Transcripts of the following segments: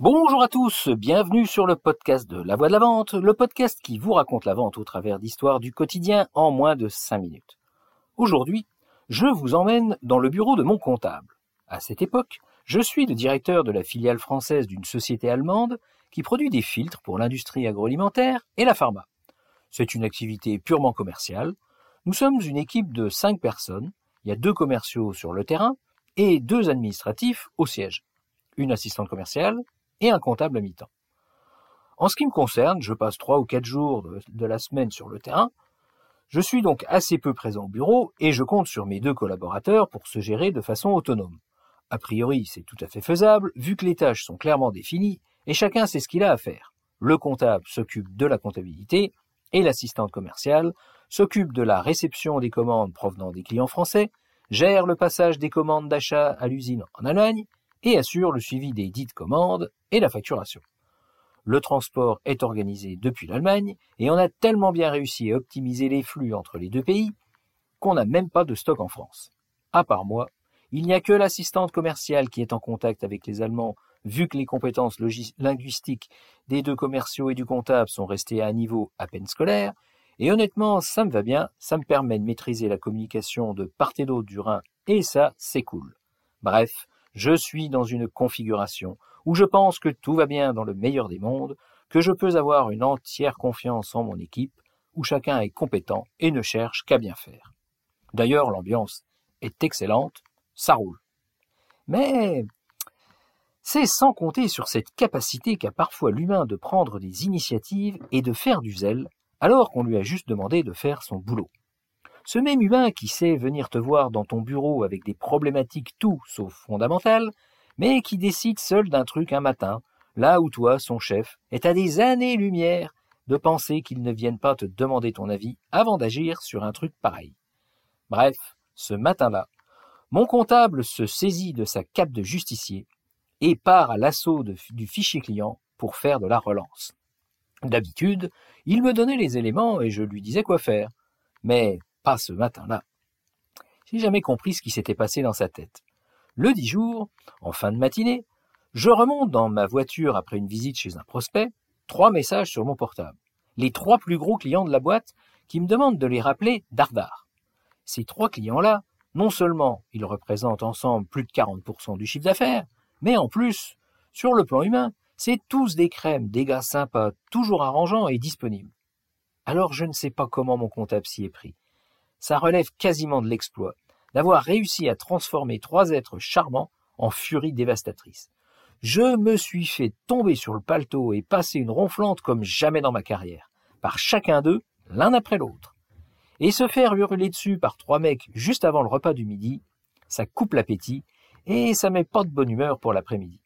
Bonjour à tous, bienvenue sur le podcast de La Voix de la Vente, le podcast qui vous raconte la vente au travers d'histoires du quotidien en moins de 5 minutes. Aujourd'hui, je vous emmène dans le bureau de mon comptable. À cette époque, je suis le directeur de la filiale française d'une société allemande qui produit des filtres pour l'industrie agroalimentaire et la pharma. C'est une activité purement commerciale. Nous sommes une équipe de 5 personnes, il y a deux commerciaux sur le terrain et deux administratifs au siège. Une assistante commerciale et un comptable à mi-temps. En ce qui me concerne, je passe trois ou quatre jours de, la semaine sur le terrain. Je suis donc assez peu présent au bureau et je compte sur mes deux collaborateurs pour se gérer de façon autonome. A priori, c'est tout à fait faisable vu que les tâches sont clairement définies et chacun sait ce qu'il a à faire. Le comptable s'occupe de la comptabilité et l'assistante commerciale s'occupe de la réception des commandes provenant des clients français, gère le passage des commandes d'achat à l'usine en Allemagne et assure le suivi des dites commandes et la facturation. Le transport est organisé depuis l'Allemagne et on a tellement bien réussi à optimiser les flux entre les deux pays qu'on n'a même pas de stock en France. À part moi, il n'y a que l'assistante commerciale qui est en contact avec les Allemands vu que les compétences linguistiques des deux commerciaux et du comptable sont restées à un niveau à peine scolaire, et honnêtement, ça me va bien, ça me permet de maîtriser la communication de part et d'autre du Rhin, et ça, c'est cool. Bref, je suis dans une configuration où je pense que tout va bien dans le meilleur des mondes, que je peux avoir une entière confiance en mon équipe, où chacun est compétent et ne cherche qu'à bien faire. D'ailleurs, l'ambiance est excellente, ça roule. Mais c'est sans compter sur cette capacité qu'a parfois l'humain de prendre des initiatives et de faire du zèle, alors qu'on lui a juste demandé de faire son boulot. Ce même humain qui sait venir te voir dans ton bureau avec des problématiques tout sauf fondamentales, mais qui décide seul d'un truc un matin, là où toi, son chef, est à des années-lumière de penser qu'il ne vienne pas te demander ton avis avant d'agir sur un truc pareil. Bref, ce matin-là, mon comptable se saisit de sa cape de justicier et part à l'assaut du fichier client pour faire de la relance. D'habitude, il me donnait les éléments et je lui disais quoi faire. Mais pas ce matin-là. J'ai jamais compris ce qui s'était passé dans sa tête. Le dix jours, en fin de matinée, je remonte dans ma voiture après une visite chez un prospect, trois messages sur mon portable. Les trois plus gros clients de la boîte qui me demandent de les rappeler dardard. Ces trois clients-là, non seulement ils représentent ensemble plus de 40% du chiffre d'affaires, mais en plus, sur le plan humain, c'est tous des crèmes, des gars sympas, toujours arrangeants et disponibles. Alors je ne sais pas comment mon comptable s'y est pris ça relève quasiment de l'exploit, d'avoir réussi à transformer trois êtres charmants en furie dévastatrice. Je me suis fait tomber sur le paletot et passer une ronflante comme jamais dans ma carrière, par chacun d'eux, l'un après l'autre. Et se faire hurler dessus par trois mecs juste avant le repas du midi, ça coupe l'appétit et ça met pas de bonne humeur pour l'après-midi.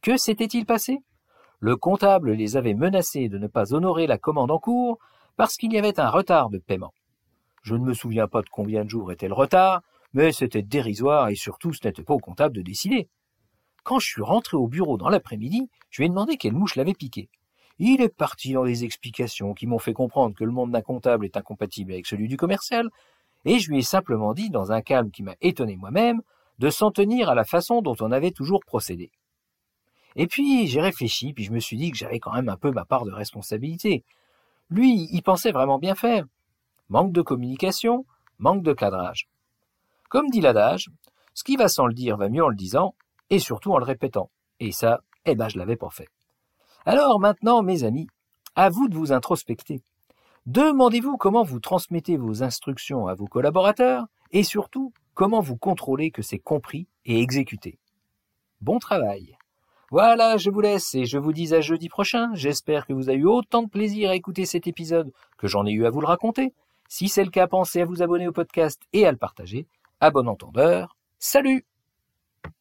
Que s'était-il passé? Le comptable les avait menacés de ne pas honorer la commande en cours parce qu'il y avait un retard de paiement. Je ne me souviens pas de combien de jours était le retard, mais c'était dérisoire et surtout ce n'était pas au comptable de décider. Quand je suis rentré au bureau dans l'après-midi, je lui ai demandé quelle mouche l'avait piqué. Il est parti dans des explications qui m'ont fait comprendre que le monde d'un comptable est incompatible avec celui du commercial, et je lui ai simplement dit, dans un calme qui m'a étonné moi-même, de s'en tenir à la façon dont on avait toujours procédé. Et puis j'ai réfléchi, puis je me suis dit que j'avais quand même un peu ma part de responsabilité. Lui, il pensait vraiment bien faire. Manque de communication, manque de cadrage. Comme dit l'adage, ce qui va sans le dire va mieux en le disant, et surtout en le répétant. Et ça, eh ben je l'avais pas fait. Alors maintenant, mes amis, à vous de vous introspecter. Demandez-vous comment vous transmettez vos instructions à vos collaborateurs, et surtout, comment vous contrôlez que c'est compris et exécuté. Bon travail. Voilà, je vous laisse et je vous dis à jeudi prochain. J'espère que vous avez eu autant de plaisir à écouter cet épisode que j'en ai eu à vous le raconter. Si c'est le cas, pensez à vous abonner au podcast et à le partager. À bon entendeur. Salut